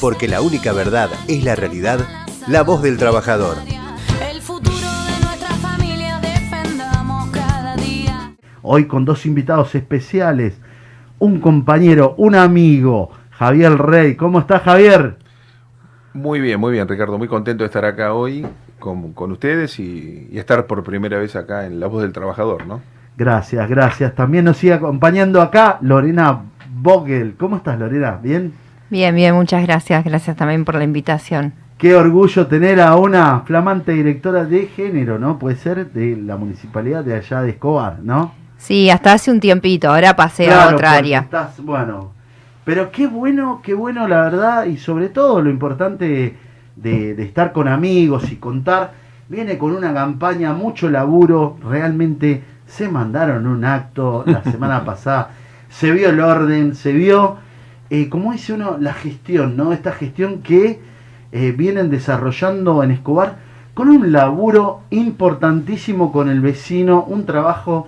Porque la única verdad es la realidad, la voz del trabajador. El futuro de nuestra familia defendamos cada día. Hoy con dos invitados especiales, un compañero, un amigo, Javier Rey. ¿Cómo está Javier? Muy bien, muy bien, Ricardo. Muy contento de estar acá hoy con, con ustedes y, y estar por primera vez acá en La Voz del Trabajador, ¿no? Gracias, gracias. También nos sigue acompañando acá Lorena Vogel. ¿Cómo estás, Lorena? ¿Bien? Bien, bien, muchas gracias. Gracias también por la invitación. Qué orgullo tener a una flamante directora de género, ¿no? Puede ser de la municipalidad de allá de Escobar, ¿no? Sí, hasta hace un tiempito, ahora pasé a otra área. estás- bueno, pero qué bueno, qué bueno la verdad y sobre todo lo importante de, de estar con amigos y contar. Viene con una campaña, mucho laburo, realmente se mandaron un acto la semana pasada, se vio el orden, se vio, eh, como dice uno, la gestión, ¿no? Esta gestión que eh, vienen desarrollando en Escobar con un laburo importantísimo con el vecino, un trabajo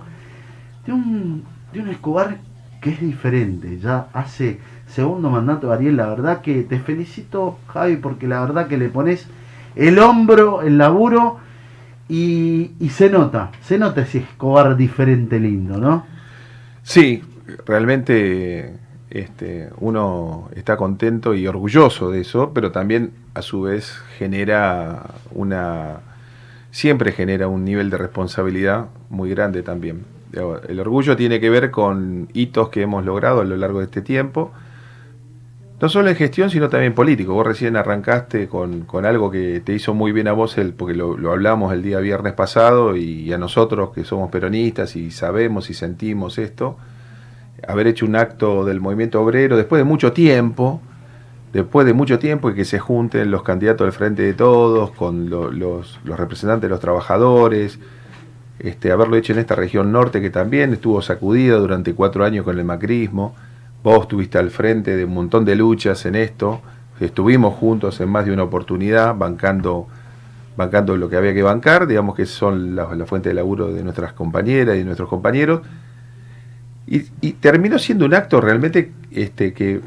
de un, de un Escobar que es diferente. Ya hace segundo mandato Ariel, la verdad que te felicito, Javi, porque la verdad que le pones el hombro, el laburo y, y se nota, se nota ese Escobar diferente lindo, ¿no? Sí, realmente este, uno está contento y orgulloso de eso, pero también a su vez genera una, siempre genera un nivel de responsabilidad muy grande también. El orgullo tiene que ver con hitos que hemos logrado a lo largo de este tiempo, no solo en gestión, sino también político. Vos recién arrancaste con, con algo que te hizo muy bien a vos, el, porque lo, lo hablamos el día viernes pasado, y a nosotros que somos peronistas y sabemos y sentimos esto, haber hecho un acto del movimiento obrero después de mucho tiempo, después de mucho tiempo y que se junten los candidatos del Frente de Todos con lo- los, los representantes de los trabajadores, este, haberlo hecho en esta región norte que también estuvo sacudida durante cuatro años con el macrismo. Vos estuviste al frente de un montón de luchas en esto, estuvimos juntos en más de una oportunidad bancando, bancando lo que había que bancar, digamos que son la, la fuente de laburo de nuestras compañeras y de nuestros compañeros. Y, y terminó siendo un acto realmente este, que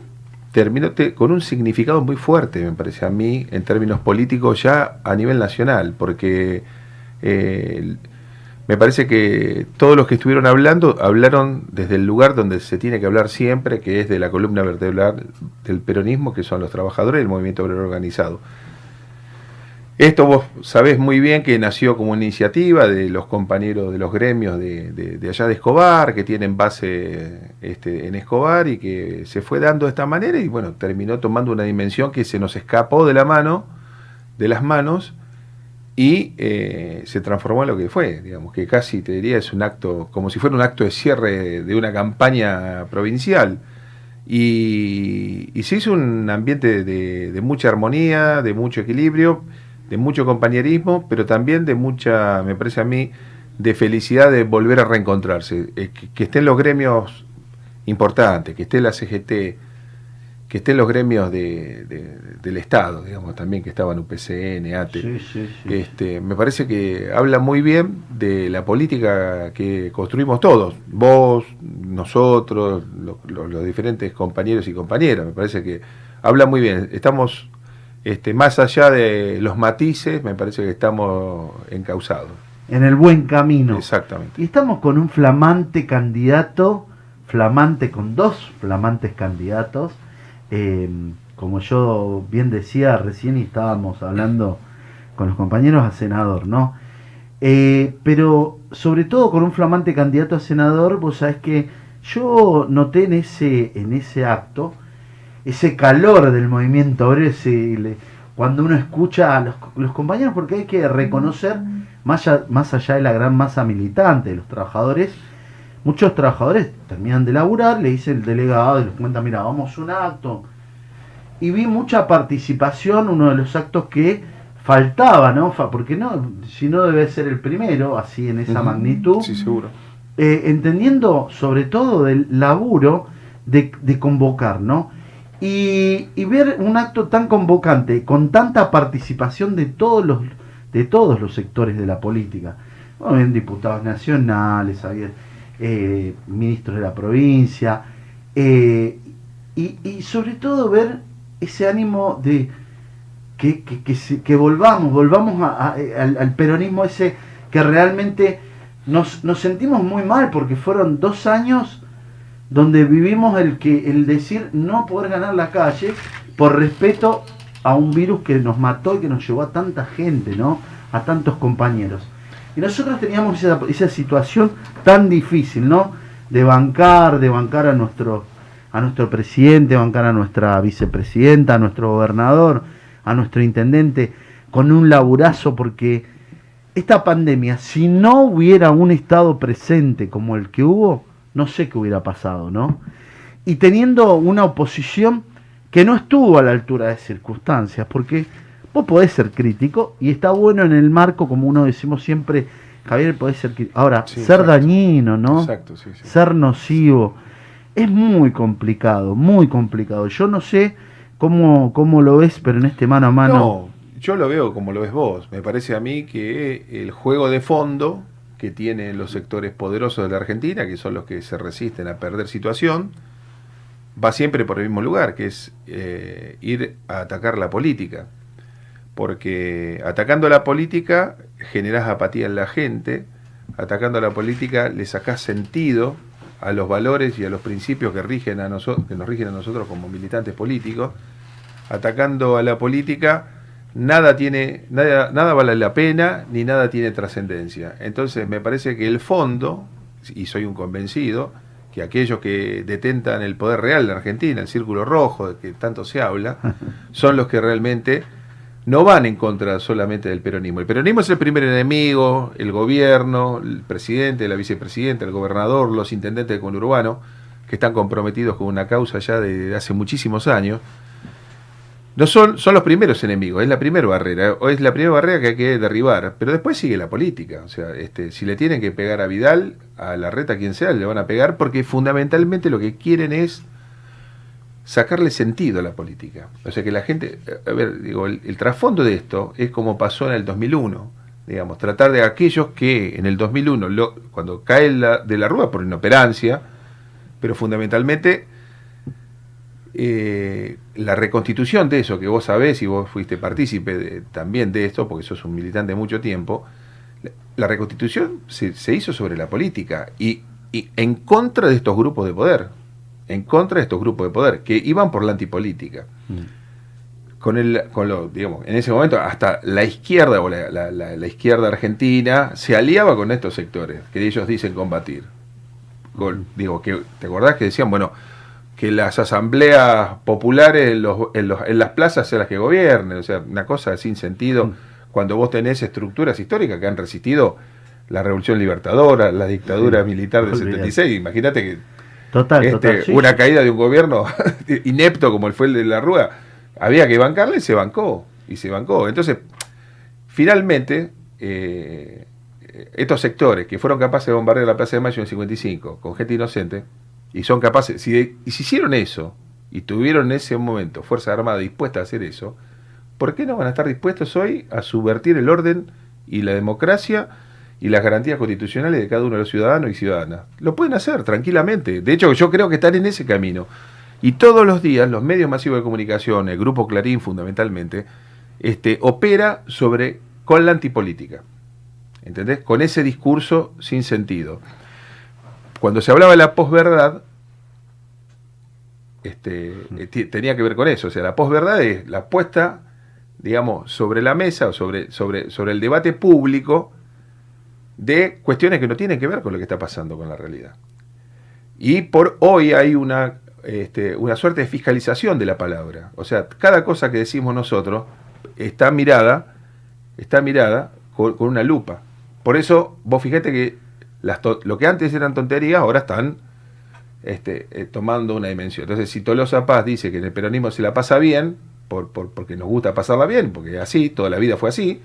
terminó te- con un significado muy fuerte, me parece a mí, en términos políticos ya a nivel nacional, porque eh, me parece que todos los que estuvieron hablando hablaron desde el lugar donde se tiene que hablar siempre, que es de la columna vertebral del peronismo, que son los trabajadores del movimiento obrero organizado. Esto vos sabés muy bien que nació como una iniciativa de los compañeros de los gremios de, de- allá de Escobar, que tienen base este, en Escobar y que se fue dando de esta manera y bueno, terminó tomando una dimensión que se nos escapó de la mano, de las manos, y eh, se transformó en lo que fue, digamos, que casi te diría es un acto, como si fuera un acto de cierre de una campaña provincial. Y, y se hizo un ambiente de mucha armonía, de mucho equilibrio, de mucho compañerismo, pero también de mucha, me parece a mí, de felicidad de volver a reencontrarse. Eh, que, que estén los gremios importantes, que esté la CGT, que estén los gremios de- de- del Estado, digamos, también que estaban UPCN, ATE. Sí, sí, sí. Este, me parece que habla muy bien de la política que construimos todos, vos, nosotros, lo- lo- los diferentes compañeros y compañeras. Me parece que habla muy bien. Estamos este, más allá de los matices, me parece que estamos encausados. En el buen camino. Exactamente. Y estamos con un flamante candidato, flamante con dos flamantes candidatos. eh, como yo bien decía recién y estábamos hablando con los compañeros a senador, ¿no? Eh, pero sobre todo con un flamante candidato a senador, vos sabés que yo noté en ese, en ese acto ese calor del movimiento obrero, ese, le- cuando uno escucha a los, los compañeros, porque hay que reconocer, más allá, más allá de la gran masa militante de los trabajadores, muchos trabajadores terminan de laburar, le dice el delegado y les cuenta, mira, vamos a un acto. Y vi mucha participación, uno de los actos que faltaba, ¿no? Fa- Porque no, si no debe ser el primero, así en esa magnitud Sí, seguro. eh, entendiendo sobre todo del laburo de, de convocar, ¿no? Y, ver un acto tan convocante, con tanta participación de todos los, de todos los sectores de la política. Bueno, habían diputados nacionales, eh, ministros de la provincia, eh, y, sobre todo ver ese ánimo de que, que, que, volvamos, volvamos a- a- al, peronismo ese que realmente nos sentimos muy mal porque fueron dos años donde vivimos el que el decir no poder ganar la calle por respeto a un virus que nos mató y que nos llevó a tanta gente, ¿no? A tantos compañeros. Y nosotros teníamos esa, situación tan difícil, ¿no? De bancar, de bancar a nuestro, a nuestro presidente, bancar a nuestra vicepresidenta, a nuestro gobernador, a nuestro intendente, con un laburazo, porque esta pandemia, si no hubiera un Estado presente como el que hubo, no sé qué hubiera pasado, ¿no? Y teniendo una oposición que no estuvo a la altura de circunstancias, porque vos podés ser crítico y está bueno en el marco, como uno decimos siempre, Javier, podés ser crítico. Ahora, Sí, ser exacto. dañino, ¿no? Exacto, sí, sí. ser nocivo. Es muy complicado, muy complicado. Yo no sé cómo, cómo lo ves, pero en este mano a mano. No, yo lo veo como lo ves vos. Me parece a mí que el juego de fondo que tienen los sectores poderosos de la Argentina, que son los que se resisten a perder situación, va siempre por el mismo lugar, que es eh, ir a atacar la política. Porque atacando la política generás apatía en la gente, atacando la política le sacás sentido a los valores y a los principios que, rigen a que nos rigen a nosotros como militantes políticos, atacando a la política, nada tiene, nada, nada vale la pena ni nada tiene trascendencia. Entonces me parece que el fondo, y soy un convencido, que aquellos que detentan el poder real de Argentina, el círculo rojo de que tanto se habla, son los que realmente no van en contra solamente del peronismo. El peronismo es el primer enemigo, el gobierno, el presidente, la vicepresidenta, el gobernador, los intendentes de conurbano, que están comprometidos con una causa ya de hace muchísimos años. No son, son los primeros enemigos, es la primera barrera, o es la primera barrera que hay que derribar, pero después sigue la política, o sea, este, si le tienen que pegar a Vidal, a la reta, quien sea, le van a pegar, porque fundamentalmente lo que quieren es sacarle sentido a la política. O sea, que la gente, a ver, digo, el, trasfondo de esto es como pasó en el 2001, digamos, tratar de aquellos que en el 2001, lo- cuando cae la, de la rúa por inoperancia, pero fundamentalmente eh, la reconstitución de eso que vos sabés y vos fuiste partícipe de- también de esto, porque sos un militante de mucho tiempo, la, la reconstitución se, se hizo sobre la política y, y en contra de estos grupos de poder, en contra de estos grupos de poder, que iban por la antipolítica. Con el, con lo, digamos, en ese momento hasta la izquierda o la, la- la- la izquierda argentina se aliaba con estos sectores que ellos dicen combatir. Con- digo, que, ¿te acordás que decían, bueno, que las asambleas populares en, los- en los- en las plazas sean las que gobiernen? O sea, una cosa sin sentido cuando vos tenés estructuras históricas que han resistido la Revolución Libertadora, la dictadura Sí, militar del olvidate. 76. Imagínate que Total, este, total. sí. una caída de un gobierno inepto como el fue el de la Rúa, había que bancarle y se bancó. Y se bancó. Entonces, finalmente, eh, estos sectores que fueron capaces de bombardear la Plaza de Mayo en el 55 con gente inocente, y son capaces, si, y si hicieron eso, y tuvieron en ese momento Fuerza Armada dispuesta a hacer eso, ¿por qué no van a estar dispuestos hoy a subvertir el orden y la democracia y las garantías constitucionales de cada uno de los ciudadanos y ciudadanas? Lo pueden hacer tranquilamente. De hecho, yo creo que están en ese camino. Y todos los días los medios masivos de comunicación, el grupo Clarín fundamentalmente, este, opera sobre con la antipolítica. ¿Entendés? Con ese discurso sin sentido. Cuando se hablaba de la posverdad, este, eh, ti- tenía que ver con eso. O sea, la posverdad es la puesta, digamos, sobre la mesa o sobre, sobre, sobre el debate público de cuestiones que no tienen que ver con lo que está pasando con la realidad. Y por hoy hay una, este, una suerte de fiscalización de la palabra. O sea, cada cosa que decimos nosotros está mirada, está mirada con, con una lupa. Por eso, vos fíjate que las lo que antes eran tonterías, ahora están este, eh, tomando una dimensión. Entonces, si Tolosa Paz dice que en el peronismo se la pasa bien, por, por- porque nos gusta pasarla bien, porque así, toda la vida fue así,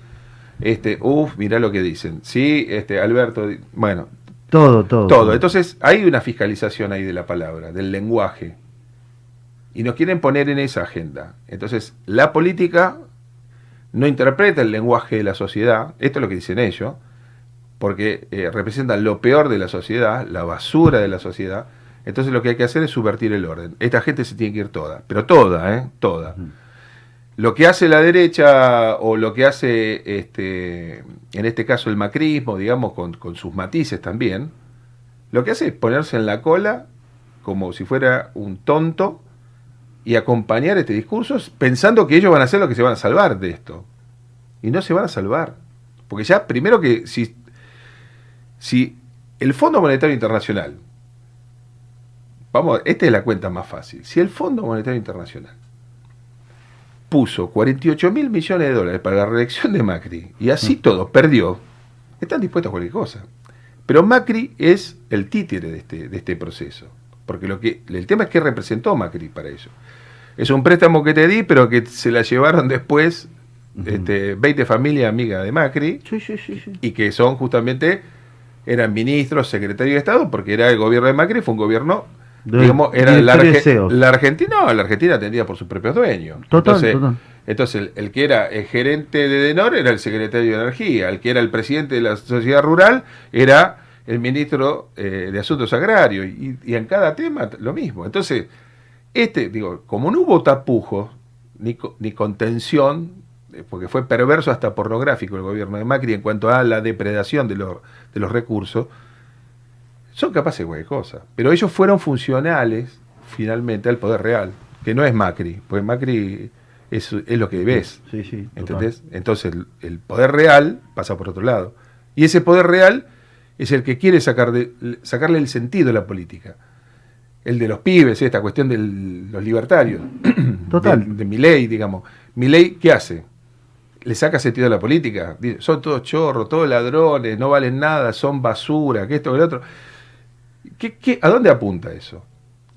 este, uff, mirá lo que dicen. Sí, este, Alberto, bueno, Todo, todo. todo. Entonces, hay una fiscalización ahí de la palabra, del lenguaje. Y nos quieren poner en esa agenda. Entonces, la política no interpreta el lenguaje de la sociedad, esto es lo que dicen ellos, porque eh, representan lo peor de la sociedad, la basura de la sociedad. Entonces lo que hay que hacer es subvertir el orden. Esta gente se tiene que ir toda, pero toda, ¿eh? Toda. Lo que hace la derecha o lo que hace, este, en este caso, el macrismo, digamos, con, con sus matices también, lo que hace es ponerse en la cola como si fuera un tonto y acompañar este discurso pensando que ellos van a hacer lo que se van a salvar de esto. Y no se van a salvar. Porque ya, primero que si, si el Fondo Monetario Internacional, vamos, esta es la cuenta más fácil, si el Fondo Monetario Internacional puso 48 mil millones de dólares para la reelección de Macri y así todo perdió, están dispuestos a cualquier cosa. Pero Macri es el títere de este, de este proceso. Porque lo que, el tema es que representó Macri para eso. Es un préstamo que te di, pero que se la llevaron después este, 20 familias amigas de Macri Sí, sí, sí, sí. y que son justamente, eran ministros, secretarios de Estado, porque era el gobierno de Macri, fue un gobierno, De- digamos, era la, Arge- la Argentina, no, la Argentina atendida por sus propios dueños. Total, entonces, total. entonces el, el que era el gerente de Denor era el secretario de Energía, el que era el presidente de la sociedad rural era el ministro eh, de Asuntos Agrarios, y, y en cada tema lo mismo. Entonces, este, digo, como no hubo tapujos ni, co- ni contención, porque fue perverso hasta pornográfico el gobierno de Macri en cuanto a la depredación de, los de los recursos, son capaces de cualquier cosa. Pero ellos fueron funcionales finalmente al poder real, que no es Macri, porque Macri es, es lo que ves. Sí, sí. total. ¿Entendés? Entonces el, el poder real pasa por otro lado. Y ese poder real es el que quiere sacar de- sacarle el sentido a la política. El de los pibes, esta cuestión de los libertarios. Total. De, de Milei, digamos. Milei, ¿qué hace? Le saca sentido a la política. Dice, son todos chorros, todos ladrones, no valen nada, son basura, que esto, que lo otro. ¿Qué, a dónde apunta eso?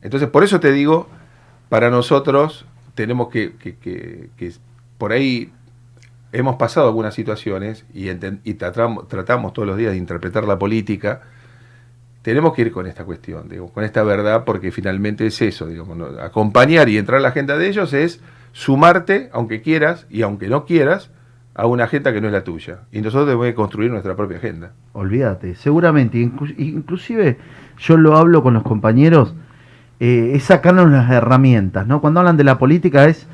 Entonces, por eso te digo, para nosotros tenemos que, que- que- por ahí hemos pasado algunas situaciones y, y tratamos, tratamos todos los días de interpretar la política. Tenemos que ir con esta cuestión, digo, con esta verdad, porque finalmente es eso, digamos, acompañar y entrar a la agenda de ellos es sumarte, aunque quieras y aunque no quieras, a una agenda que no es la tuya. Y nosotros debemos de construir nuestra propia agenda. Olvídate, seguramente, inclu- inclusive yo lo hablo con los compañeros, eh, es sacarnos las herramientas, ¿no? Cuando hablan de la política es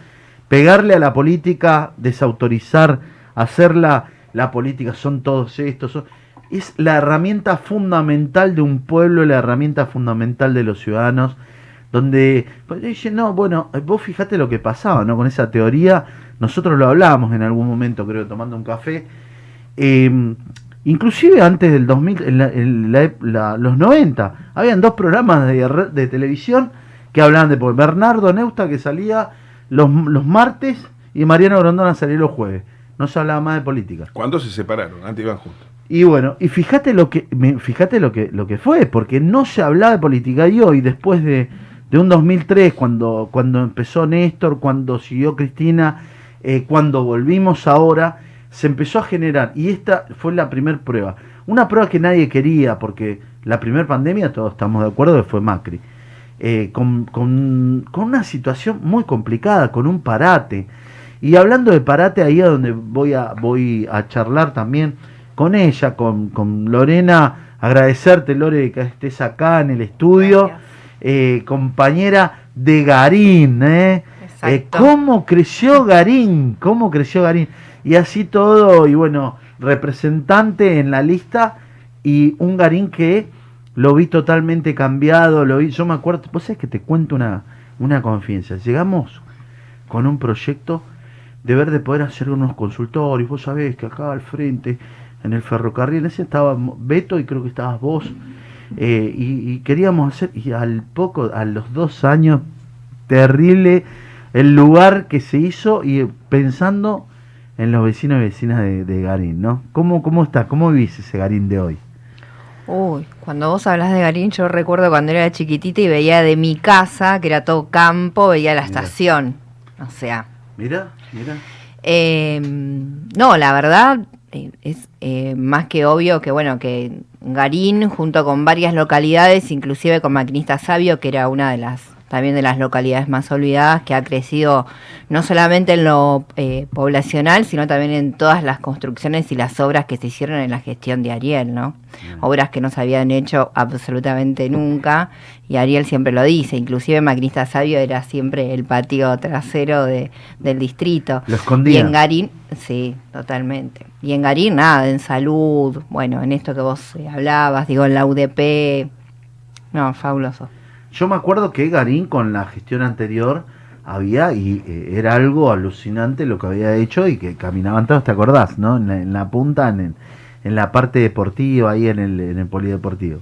pegarle a la política, desautorizar, hacerla, la política son todos estos, es la herramienta fundamental de un pueblo, la herramienta fundamental de los ciudadanos, donde pues, dicen, no, bueno, vos fijate lo que pasaba, ¿no? Con esa teoría, nosotros lo hablábamos en algún momento, creo, tomando un café, eh, inclusive antes del 2000, en la- en la los 90, habían dos programas de, de televisión que hablaban de Bernardo Neusta que salía los, los martes y Mariano Grondona salía los jueves. No se hablaba más de política. ¿Cuándo se separaron? Antes iban juntos. Y bueno, y fíjate lo que fíjate lo que lo que fue, porque no se hablaba de política y hoy después de, de un 2003 cuando cuando empezó Néstor, cuando siguió Cristina, eh, cuando volvimos ahora, se empezó a generar y esta fue la primera prueba, una prueba que nadie quería porque la primera pandemia todos estamos de acuerdo fue Macri. eh, con, con, con una situación muy complicada, con un parate. Y hablando de parate, ahí es donde voy a, voy a charlar también con ella, con, con Lorena, agradecerte, Lore, que estés acá en el estudio. Eh, compañera de Garín, ¿eh? Eh, ¿Cómo creció Garín? ¿Cómo creció Garín? Y así todo, y bueno, representante en la lista y un Garín que lo vi totalmente cambiado, lo vi, yo me acuerdo, vos sabés que te cuento una, una confianza, llegamos con un proyecto de ver de poder hacer unos consultorios, vos sabés que acá al frente, en el ferrocarril, ese estaba Beto y creo que estabas vos, eh, y, y queríamos hacer, y al poco, a los dos años, terrible el lugar que se hizo y pensando en los vecinos y vecinas de, de Garín, ¿no? ¿Cómo, ¿Cómo está? ¿Cómo vivís ese Garín de hoy? Uy, cuando vos hablas de Garín, yo recuerdo cuando era chiquitita y veía de mi casa, que era todo campo, veía la Mirá. estación. O sea, Mira, mira. eh, no, la verdad eh, es eh, más que obvio que, bueno, que Garín, junto con varias localidades, inclusive con Maquinista Sabio, que era una de las también de las localidades más olvidadas, que ha crecido no solamente en lo eh, poblacional, sino también en todas las construcciones y las obras que se hicieron en la gestión de Ariel, ¿no? Obras que no se habían hecho absolutamente nunca, y Ariel siempre lo dice, inclusive Macrista Sabio era siempre el patio trasero de, del distrito. Lo escondía. Y en Garín, sí, totalmente. Y en Garín, nada, en salud, bueno, en esto que vos eh, hablabas, digo, en la UDP, no, fabuloso. Yo me acuerdo que Garín con la gestión anterior había, y eh, era algo alucinante lo que había hecho y que caminaban todos, ¿te acordás? ¿no? En, la, en la punta, en, en la parte deportiva, ahí en el, en el polideportivo.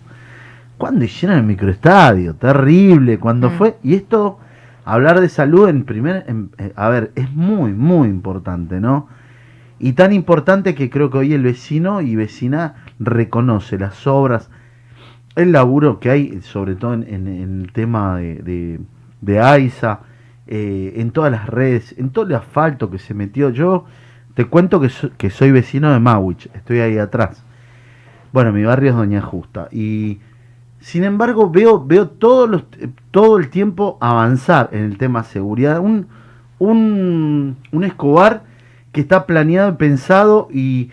Cuando hicieron el microestadio, terrible, cuando Mm. fue, y esto, hablar de salud en primer, en- eh, a ver, es muy, muy importante, ¿no? Y tan importante que creo que hoy el vecino y vecina reconoce las obras, el laburo que hay, sobre todo en, en- el tema de, de, AISA, eh, en todas las redes, en todo el asfalto que se metió. Yo te cuento que, que soy vecino de Mawich, estoy ahí atrás. Bueno, mi barrio es Doña Justa. Y sin embargo veo, veo todos los, todo el tiempo avanzar en el tema seguridad. Un, un, un Escobar que está planeado pensado y,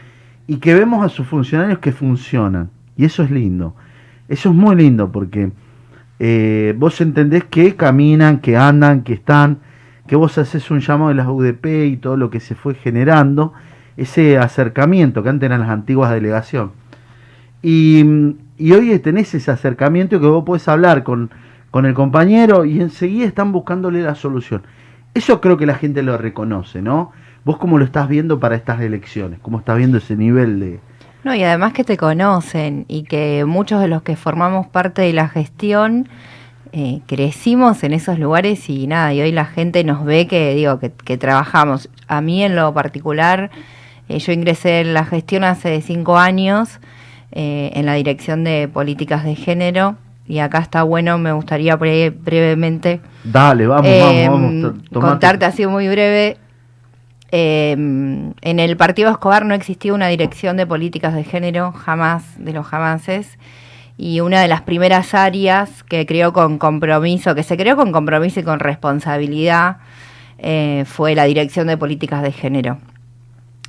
y que vemos a sus funcionarios que funcionan. Y eso es lindo. Eso es muy lindo porque eh, vos entendés que caminan, que andan, que están, que vos haces un llamado de las UDP y todo lo que se fue generando, ese acercamiento que antes eran las antiguas delegaciones. Y, hoy tenés ese acercamiento que vos podés hablar con, con el compañero y enseguida están buscándole la solución. Eso creo que la gente lo reconoce, ¿no? Vos cómo lo estás viendo para estas elecciones, cómo estás viendo ese nivel de... No, y además que te conocen y que muchos de los que formamos parte de la gestión eh, crecimos en esos lugares y nada, y hoy la gente nos ve que, digo, que, que trabajamos. A mí en lo particular, eh, yo ingresé en la gestión hace cinco años eh, en la dirección de políticas de género y acá está bueno, me gustaría bre- brevemente Dale, vamos, eh, vamos, vamos. tomate. contarte así muy breve. Eh, en el partido Escobar no existía una dirección de políticas de género, jamás de los jamases. Y una de las primeras áreas que creó con compromiso, que se creó con compromiso y con responsabilidad, eh, fue la dirección de políticas de género.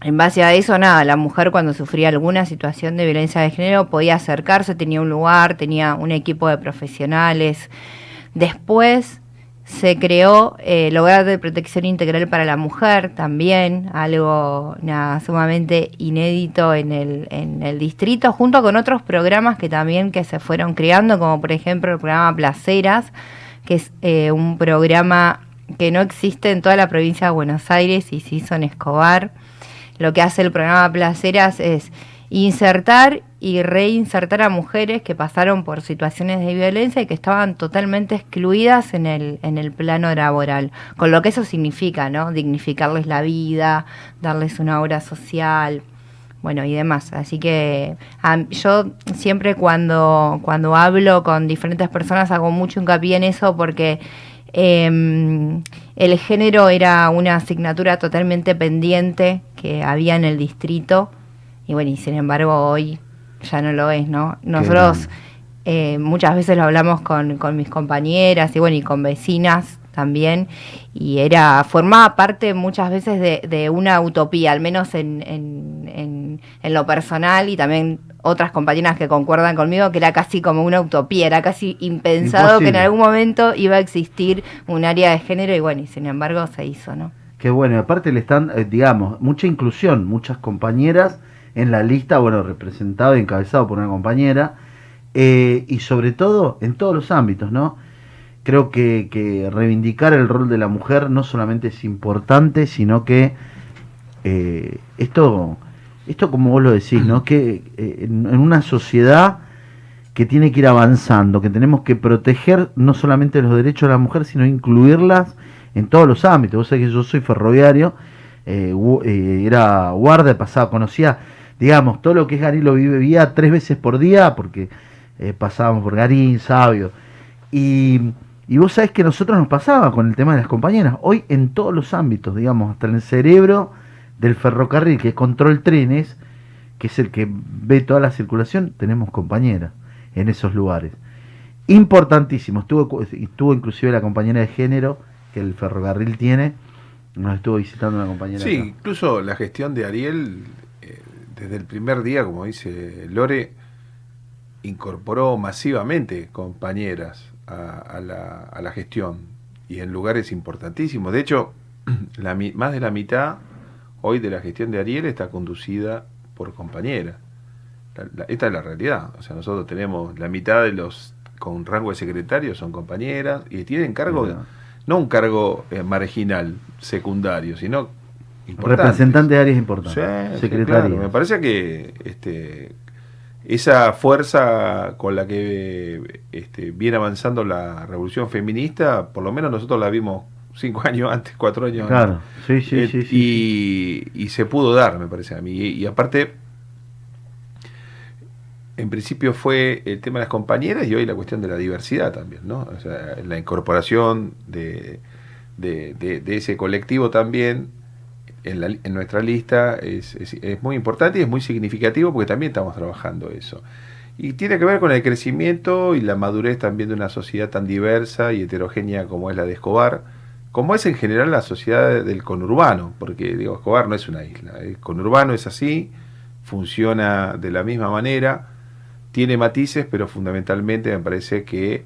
En base a eso, nada, la mujer cuando sufría alguna situación de violencia de género podía acercarse, tenía un lugar, tenía un equipo de profesionales. Después se creó eh, el hogar de protección integral para la mujer también, algo nada, sumamente inédito en el, en el distrito, junto con otros programas que también que se fueron creando, como por ejemplo el programa Placeras, que es eh, un programa que no existe en toda la provincia de Buenos Aires y se hizo en Escobar. Lo que hace el programa Placeras es insertar y reinsertar a mujeres que pasaron por situaciones de violencia y que estaban totalmente excluidas en el, en el plano laboral, con lo que eso significa, ¿no? Dignificarles la vida, darles una obra social, bueno, y demás. Así que yo siempre cuando, cuando hablo con diferentes personas hago mucho hincapié en eso porque em, el género era una asignatura totalmente pendiente que había en el distrito y bueno, y sin embargo hoy ya no lo es, ¿no? Nosotros eh, muchas veces lo hablamos con, con mis compañeras y bueno, y con vecinas también, y era, formaba parte muchas veces de, de una utopía, al menos en, en, en, en lo personal, y también otras compañeras que concuerdan conmigo, que era casi como una utopía, era casi impensado que en algún momento iba a existir un área de género, y bueno, y sin embargo se hizo, ¿no? Qué bueno, y aparte le están, eh, digamos, mucha inclusión, muchas compañeras en la lista, bueno, representado y encabezado por una compañera, eh, y sobre todo en todos los ámbitos, ¿no? Creo que, que reivindicar el rol de la mujer no solamente es importante, sino que eh, esto, esto como vos lo decís, ¿no? Que eh, en, una sociedad que tiene que ir avanzando, que tenemos que proteger no solamente los derechos de la mujer, sino incluirlas en todos los ámbitos. Vos sabés que yo soy ferroviario, era guardia, pasaba, conocía, digamos, todo lo que es Garín lo vivía tres veces por día, porque eh, pasábamos por Garín, Sabio. Y, y vos sabés que nosotros nos pasaba con el tema de las compañeras, hoy en todos los ámbitos, digamos, hasta en el cerebro del ferrocarril, que es control trenes, que es el que ve toda la circulación, tenemos compañeras en esos lugares. Importantísimo. Estuvo, estuvo inclusive la compañera de género que el ferrocarril tiene. Nos estuvo visitando una compañera. Sí, acá. incluso la gestión de Ariel, desde el primer día, como dice Lore, incorporó masivamente compañeras a, a la, a la gestión y en lugares importantísimos. De hecho, la, más de la mitad hoy de la gestión de Ariel está conducida por compañeras. Esta es la realidad. O sea, nosotros tenemos la mitad de los con rango de secretario son compañeras y tienen cargo, no un cargo eh, marginal, secundario, sino. Representante de áreas importantes. Sí, claro. Me parece que este, esa fuerza con la que este, viene avanzando la revolución feminista, por lo menos nosotros la vimos cinco años antes, cuatro años Claro, antes. sí, sí, Eh, sí, sí, sí. y, y se pudo dar, me parece a mí. Y, y aparte, en principio fue el tema de las compañeras y hoy la cuestión de la diversidad también, ¿no? O sea, la incorporación de, de- de- de ese colectivo también en, la- en nuestra lista es, es- muy importante y es muy significativo porque también estamos trabajando eso. Y tiene que ver con el crecimiento y la madurez también de una sociedad tan diversa y heterogénea como es la de Escobar, como es en general la sociedad del conurbano, porque digo, Escobar no es una isla, el conurbano es así, funciona de la misma manera, tiene matices, pero fundamentalmente me parece que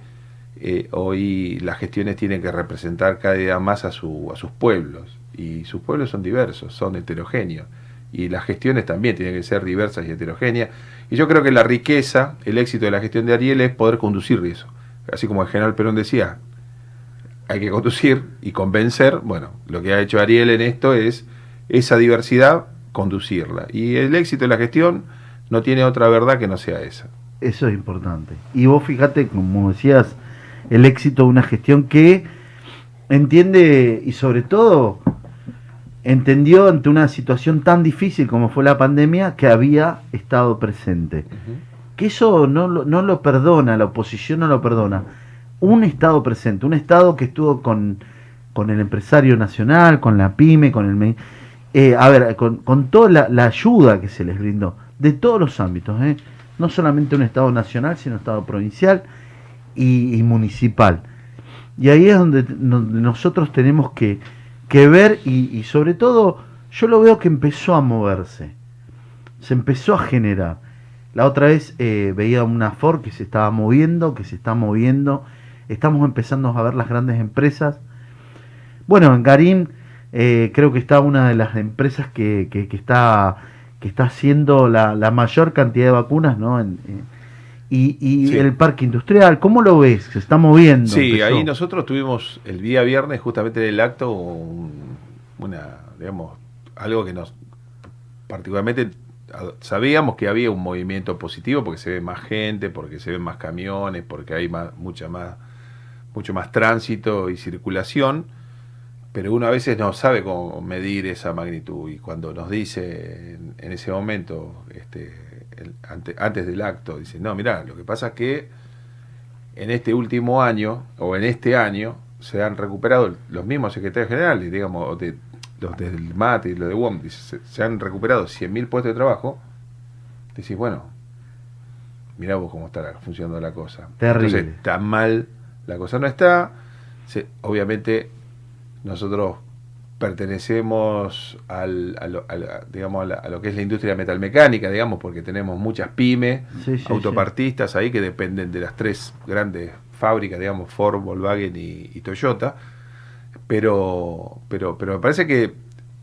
eh, hoy las gestiones tienen que representar cada día más a, su, a sus pueblos, y sus pueblos son diversos, son heterogéneos, y las gestiones también tienen que ser diversas y heterogéneas, y yo creo que la riqueza, el éxito de la gestión de Ariel es poder conducir eso, así como el general Perón decía, hay que conducir y convencer, bueno, lo que ha hecho Ariel en esto es esa diversidad, conducirla, y el éxito de la gestión no tiene otra verdad que no sea esa. Eso es importante. Y vos fíjate, como decías, el éxito de una gestión que entiende y sobre todo entendió ante una situación tan difícil como fue la pandemia que había estado presente. Que eso no lo, no lo perdona, la oposición no lo perdona. Un Estado presente, un Estado que estuvo con, con el empresario nacional, con la pyme, con el... eh, a ver, con, con toda la, la ayuda que se les brindó, de todos los ámbitos, ¿eh? no solamente un Estado nacional, sino Estado provincial y, y municipal. Y ahí es donde, donde nosotros tenemos que, que ver y, y sobre todo yo lo veo que empezó a moverse, se empezó a generar. La otra vez eh, veía una Ford que se estaba moviendo, que se está moviendo, estamos empezando a ver las grandes empresas. Bueno, en Garín eh, creo que está una de las empresas que, que- está que está haciendo la, la mayor cantidad de vacunas, ¿no? En- en- y y Sí. el parque industrial, ¿cómo lo ves? Se está moviendo. Sí, empezó. ahí nosotros tuvimos el día viernes, justamente en el acto, un- una, digamos, algo que nos particularmente sabíamos que había un movimiento positivo porque se ve más gente, porque se ven más camiones, porque hay más, mucha más, mucho más tránsito y circulación, pero uno a veces no sabe cómo medir esa magnitud y cuando nos dice en, en ese momento, este, el- ante- antes del acto, dice, no, mirá, lo que pasa es que en este último año, o en este año, se han recuperado los mismos secretarios generales, digamos, de, los del MAT y los de WOM, dice, se, se han recuperado 100.000 puestos de trabajo. Decís, bueno, mirá vos cómo está funcionando la cosa. Terrible. Entonces, tan mal la cosa no está. Se- obviamente, nosotros pertenecemos al, a, lo, a la- digamos, a, la- a lo que es la industria metalmecánica, digamos, porque tenemos muchas pymes, Sí, sí, autopartistas ahí que dependen de las tres grandes fábricas, digamos, Ford, Volkswagen y, y Toyota. Pero, pero, pero me parece que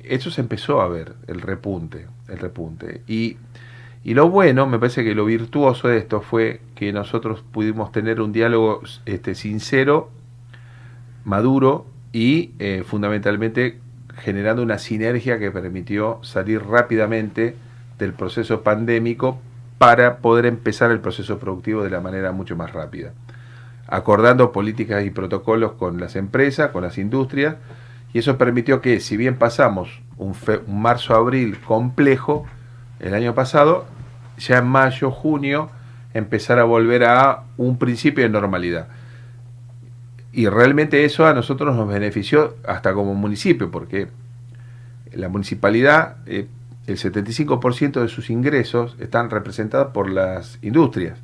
eso se empezó a ver, el repunte, el repunte. Y, y lo bueno, me parece que lo virtuoso de esto fue que nosotros pudimos tener un diálogo este, sincero, maduro y eh, fundamentalmente generando una sinergia que permitió salir rápidamente del proceso pandémico para poder empezar el proceso productivo de la manera mucho más rápida, acordando políticas y protocolos con las empresas, con las industrias, y eso permitió que, si bien pasamos un, un marzo-abril complejo el año pasado, ya en mayo, junio, empezar a volver a un principio de normalidad. Y realmente eso a nosotros nos benefició hasta como municipio, porque la municipalidad, eh, el 75% de sus ingresos están representados por las industrias.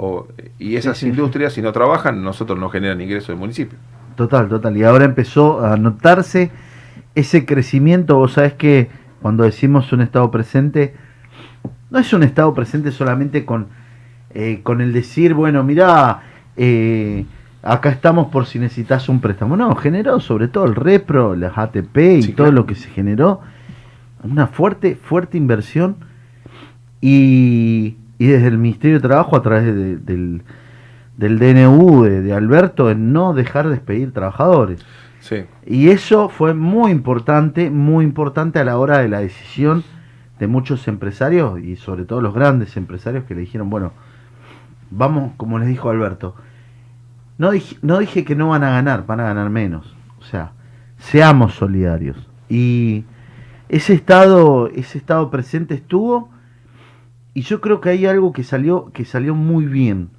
o- y esas Sí, sí, sí. industrias, si no trabajan, nosotros no generan ingresos del municipio. Total, total. Y ahora empezó a notarse ese crecimiento. Vos sabés que cuando decimos un estado presente, no es un estado presente solamente con, eh, con el decir, bueno, mirá, eh, acá estamos por si necesitas un préstamo. No, generó sobre todo el Repro, las ATP y Sí, todo claro. lo que se generó. Una fuerte, fuerte inversión. Y, y desde el Ministerio de Trabajo, a través de- del, del DNU de, de Alberto, en no dejar de despedir trabajadores. Sí, Y eso fue muy importante, muy importante a la hora de la decisión de muchos empresarios y sobre todo los grandes empresarios que le dijeron, bueno, vamos, como les dijo Alberto, no dije, no dije que no van a ganar, van a ganar menos. O sea, seamos solidarios. Y ese estado, ese estado presente estuvo y yo creo que hay algo que salió, que salió muy bien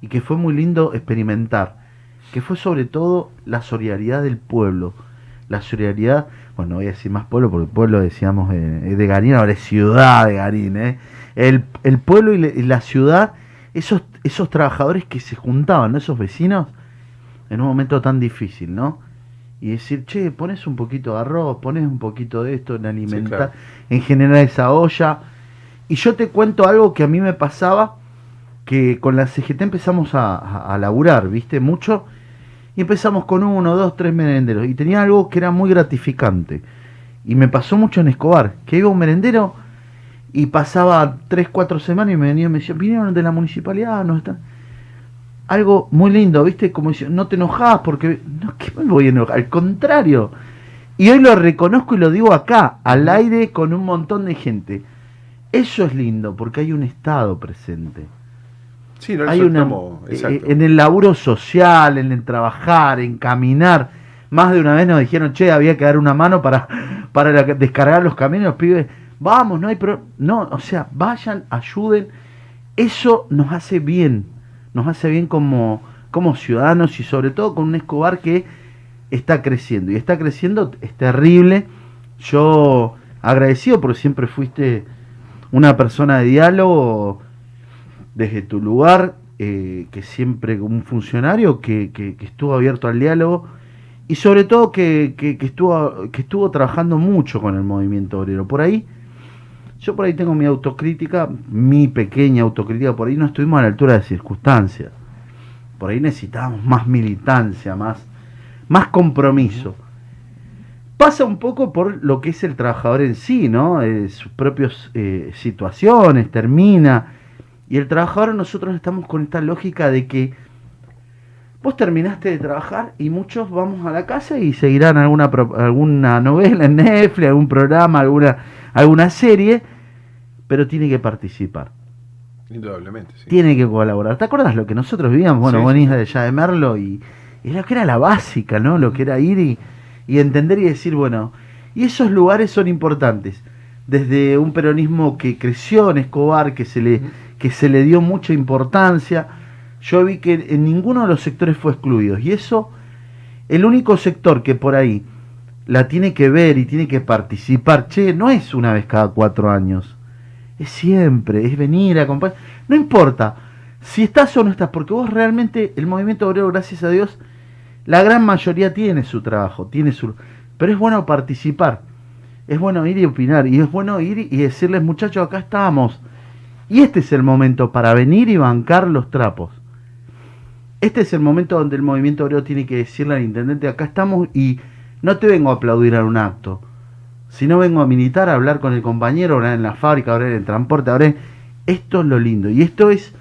y que fue muy lindo experimentar que fue sobre todo la solidaridad del pueblo. La solidaridad, bueno, no voy a decir más pueblo porque el pueblo decíamos eh, de Garín, ahora es ciudad de Garín. ¿eh? El, el pueblo y la ciudad, esos, esos trabajadores que se juntaban, ¿no? esos vecinos, en un momento tan difícil, ¿no? Y decir, che, pones un poquito de arroz, pones un poquito de esto en alimentar, claro. en generar esa olla. Y yo te cuento algo que a mí me pasaba, que con la CGT empezamos a, a, a laburar, ¿viste? Mucho. Y empezamos con uno, dos, tres merenderos. Y tenía algo que era muy gratificante. Y me pasó mucho en Escobar, que iba un merendero y pasaba tres, cuatro semanas y me venía y me decía, vinieron de la municipalidad, no están. Algo muy lindo, ¿viste? Como dice, no te enojás porque... No, ¿qué me voy a enojar? Al contrario. Y hoy lo reconozco y lo digo acá, al aire, con un montón de gente. Eso es lindo, porque hay un Estado presente sí, no hay una eh, en el laburo social, en el trabajar, en caminar. Más de una vez nos dijeron, che, había que dar una mano para, para la- descargar los camiones, los pibes. Vamos, no hay pro No, o sea, vayan, ayuden. Eso nos hace bien. Nos hace bien como, como ciudadanos y sobre todo con un Escobar que está creciendo. Y está creciendo, es terrible. Yo agradecido porque siempre fuiste una persona de diálogo desde tu lugar, eh, que siempre como un funcionario que, que- estuvo abierto al diálogo y sobre todo que- que estuvo, que estuvo trabajando mucho con el movimiento obrero. Por ahí, yo por ahí tengo mi autocrítica, mi pequeña autocrítica, por ahí no estuvimos a la altura de circunstancias. Por ahí necesitábamos más militancia, más, más compromiso. Pasa un poco por lo que es el trabajador en sí, ¿no? Eh, sus propias eh, situaciones, termina. Y el trabajador nosotros estamos con esta lógica de que vos terminaste de trabajar y muchos vamos a la casa y seguirán alguna alguna novela en Netflix, algún programa, alguna alguna serie, pero tiene que participar, Indudablemente, sí. tiene que colaborar. ¿Te acuerdas lo que nosotros vivíamos? Bueno, Sí, venís sí. de allá de Merlo y, y lo que era la básica, ¿no? Lo que era ir y, y entender y decir, bueno, y esos lugares son importantes. Desde un peronismo que creció en Escobar, que se le, que se le dio mucha importancia, yo vi que en ninguno de los sectores fue excluido. Y eso, el único sector que por ahí la tiene que ver y tiene que participar, che, no es una vez cada cuatro años, es siempre, es venir a acompañar. No importa si estás o no estás, porque vos realmente, el movimiento obrero, gracias a Dios, la gran mayoría tiene su trabajo, tiene su... Pero es bueno participar, es bueno ir y opinar, y es bueno ir y decirles, muchachos, acá estamos. Y este es el momento para venir y bancar los trapos. Este es el momento donde el movimiento obrero tiene que decirle al intendente, acá estamos y no te vengo a aplaudir a un acto, sino vengo a militar, a hablar con el compañero, ahora en la fábrica, ahora en el transporte, ahora en... Esto es lo lindo, y esto es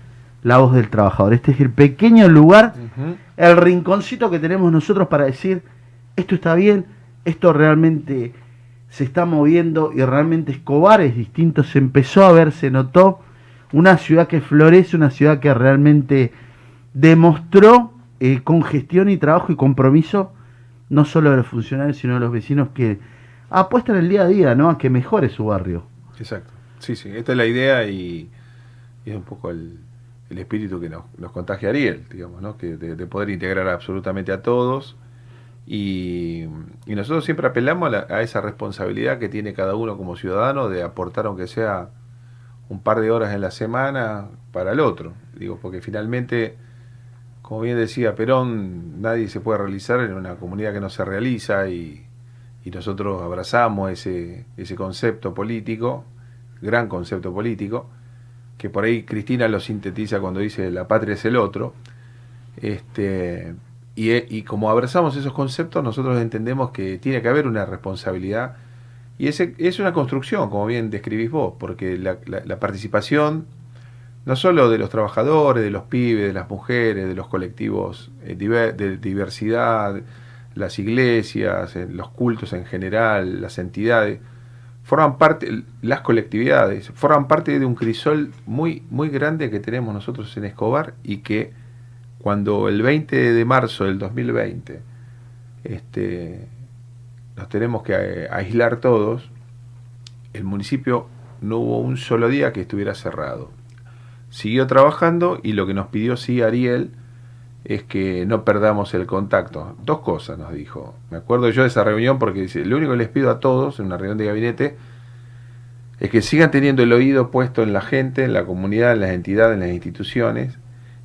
la voz del trabajador, este es el pequeño lugar el rinconcito que tenemos nosotros para decir esto está bien, esto realmente se está moviendo y realmente Escobar es distinto, se empezó a ver, se notó. Una ciudad que florece, una ciudad que realmente demostró eh, con gestión y trabajo y compromiso no solo de los funcionarios sino de los vecinos que apuestan el día a día, ¿no? A que mejore su barrio. Exacto. Sí, sí, esta es la idea y, es un poco el, el espíritu que nos, nos contagia Ariel, digamos, ¿no? Que de, de poder integrar absolutamente a todos. Y, y nosotros siempre apelamos a, la- a esa responsabilidad que tiene cada uno como ciudadano de aportar, aunque sea un par de horas en la semana, para el otro. digo, porque finalmente, como bien decía Perón, nadie se puede realizar en una comunidad que no se realiza y, y nosotros abrazamos ese, ese concepto político, gran concepto político, que por ahí Cristina lo sintetiza cuando dice la patria es el otro. Este, y, y como abrazamos esos conceptos, nosotros entendemos que tiene que haber una responsabilidad y ese, es una construcción, como bien describís vos, porque la, la- participación no solo de los trabajadores, de los pibes, de las mujeres, de los colectivos eh, de diversidad, las iglesias, los cultos en general, las entidades, forman parte, las colectividades, forman parte de un crisol muy, muy grande que tenemos nosotros en Escobar y que cuando el 20 de marzo del 2020 este, nos tenemos que aislar todos, el municipio no hubo un solo día que estuviera cerrado. Siguió trabajando y lo que nos pidió sí Ariel es que no perdamos el contacto. Dos cosas nos dijo. Me acuerdo yo de esa reunión porque dice, lo único que les pido a todos en una reunión de gabinete es que sigan teniendo el oído puesto en la gente, en la comunidad, en las entidades, en las instituciones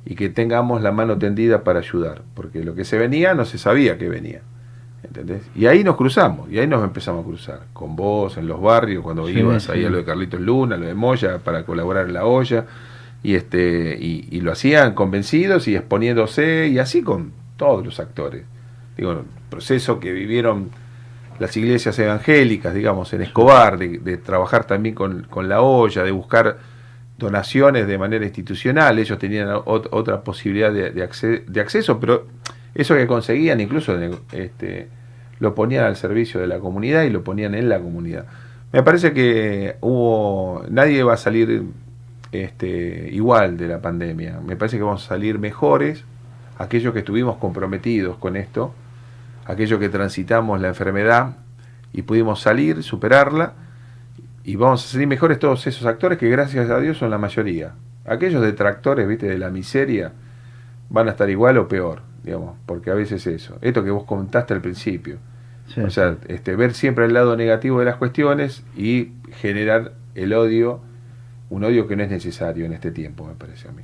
y que tengamos la mano tendida para ayudar, porque lo que se venía no se sabía que venía. ¿Entendés? Y ahí nos cruzamos, y ahí nos empezamos a cruzar, con vos, en los barrios, cuando Sí, ibas ahí a lo de Carlitos Luna, lo de Moya, para colaborar en la olla, y este y, lo hacían convencidos y exponiéndose, y así con todos los actores. Digo, proceso que vivieron las iglesias evangélicas, digamos, en Escobar, de, trabajar también con, con la olla, de buscar donaciones de manera institucional, ellos tenían ot- otra posibilidad de, de acce- de acceso, pero eso que conseguían incluso este, lo ponían al servicio de la comunidad y lo ponían en la comunidad. Me parece que hubo nadie va a salir este, igual de la pandemia. Me parece que vamos a salir mejores aquellos que estuvimos comprometidos con esto, aquellos que transitamos la enfermedad y pudimos salir, superarla y vamos a salir mejores todos esos actores que gracias a Dios son la mayoría. Aquellos detractores, viste, de la miseria van a estar igual o peor, digamos, porque a veces eso. Esto que vos contaste al principio. Sí. O sea, este, ver siempre el lado negativo de las cuestiones y generar el odio, un odio que no es necesario en este tiempo, me parece a mí.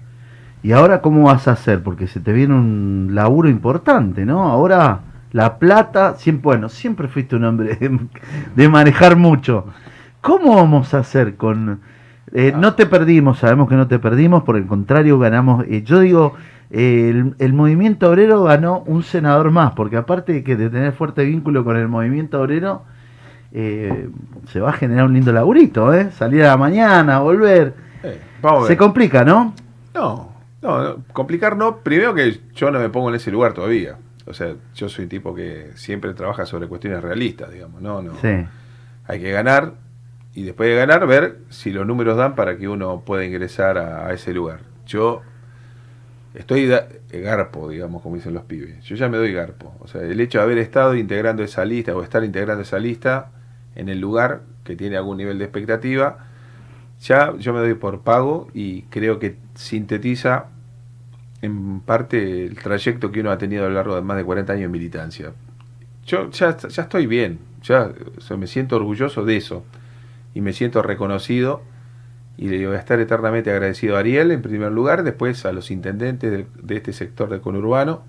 ¿Y ahora cómo vas a hacer? Porque se te viene un laburo importante, ¿no? Ahora la plata, siempre, bueno, siempre fuiste un hombre de, de manejar mucho. ¿Cómo vamos a hacer con... eh, no te perdimos, sabemos que no te perdimos, por el contrario ganamos, eh, yo digo, eh, el, el movimiento obrero ganó un senador más, porque aparte de, que de tener fuerte vínculo con el movimiento obrero, eh, se va a generar un lindo laburito, ¿eh? Salir a la mañana, volver. Eh, vamos a Se ver. complica, ¿no? No, no, no, complicar no. Primero que yo no me pongo en ese lugar todavía. O sea, yo soy tipo que siempre trabaja sobre cuestiones realistas, digamos. No, no. Sí. Hay que ganar y después de ganar ver si los números dan para que uno pueda ingresar a, a ese lugar. Yo estoy da- eh, garpo, digamos, como dicen los pibes. Yo ya me doy garpo. O sea, el hecho de haber estado integrando esa lista o estar integrando esa lista en el lugar que tiene algún nivel de expectativa, ya yo me doy por pago y creo que sintetiza en parte el trayecto que uno ha tenido a lo largo de más de 40 años de militancia. Yo ya, estoy bien, ya me siento orgulloso de eso y me siento reconocido y le voy a estar eternamente agradecido a Ariel en primer lugar, después a los intendentes del- de, este sector del conurbano,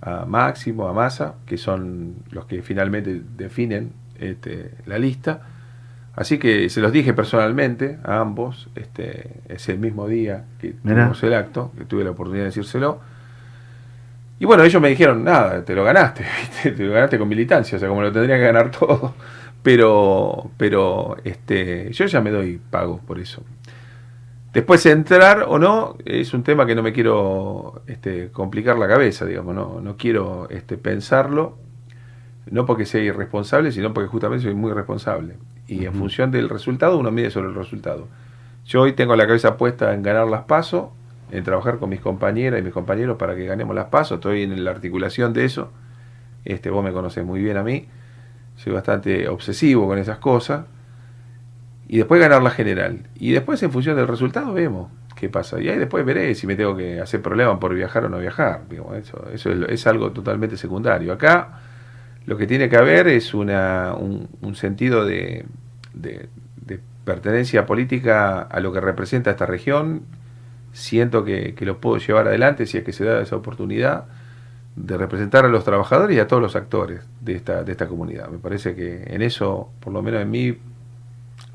a Máximo, a Massa, que son los que finalmente definen este, la lista. Así que se los dije personalmente a ambos, este, ese mismo día que Mirá. tuvimos el acto, que tuve la oportunidad de decírselo. Y bueno, ellos me dijeron, nada, te lo ganaste, ¿viste? te lo ganaste con militancia, o sea, como lo tendría que ganar todo. Pero, pero este, yo ya me doy pago por eso. Después entrar o no es un tema que no me quiero este, complicar la cabeza, digamos, no, no quiero este, pensarlo, no porque sea irresponsable, sino porque justamente soy muy responsable. Y en función del resultado, uno mide sobre el resultado. Yo hoy tengo la cabeza puesta en ganar las pasos, en trabajar con mis compañeras y mis compañeros para que ganemos las pasos, estoy en la articulación de eso. Este, vos me conocés muy bien a mí, soy bastante obsesivo con esas cosas. Y después ganar la general. Y después, en función del resultado, vemos qué pasa. Y ahí después veré si me tengo que hacer problemas por viajar o no viajar. Digo, eso eso es, es algo totalmente secundario. Acá lo que tiene que haber es una, un, sentido de, pertenencia política a lo que representa esta región, siento que, que lo puedo llevar adelante si es que se da esa oportunidad de representar a los trabajadores y a todos los actores de esta, de esta comunidad. Me parece que en eso, por lo menos en mí,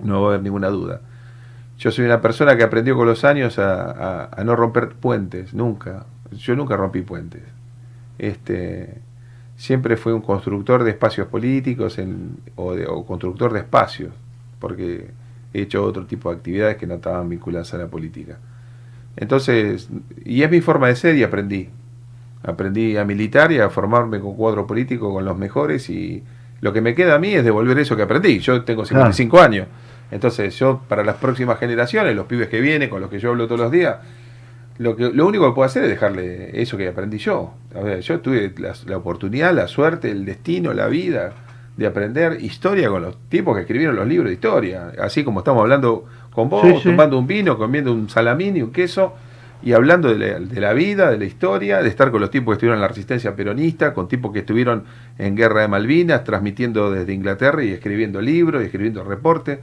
no va a haber ninguna duda. Yo soy una persona que aprendió con los años a, a- a no romper puentes, nunca. Yo nunca rompí puentes. Este, siempre fui un constructor de espacios políticos en- o, de- o constructor de espacios, porque he hecho otro tipo de actividades que no estaban vinculadas a la política. Entonces, y es mi forma de ser y aprendí. Aprendí a militar y a formarme con cuadro político con los mejores y lo que me queda a mí es devolver eso que aprendí. Yo tengo 55 años. Entonces, yo para las próximas generaciones, los pibes que vienen, con los que yo hablo todos los días, lo, que, lo único que puedo hacer es dejarle eso que aprendí yo. A ver, yo tuve la, la oportunidad, la suerte, el destino, la vida de aprender historia con los tipos que escribieron los libros de historia. Así como estamos hablando con vos, Sí, sí. tomando un vino, comiendo un salamín y un queso y hablando de la, de la vida, de la historia, de estar con los tipos que estuvieron en la resistencia peronista, con tipos que estuvieron en Guerra de Malvinas, transmitiendo desde Inglaterra y escribiendo libros y escribiendo reportes.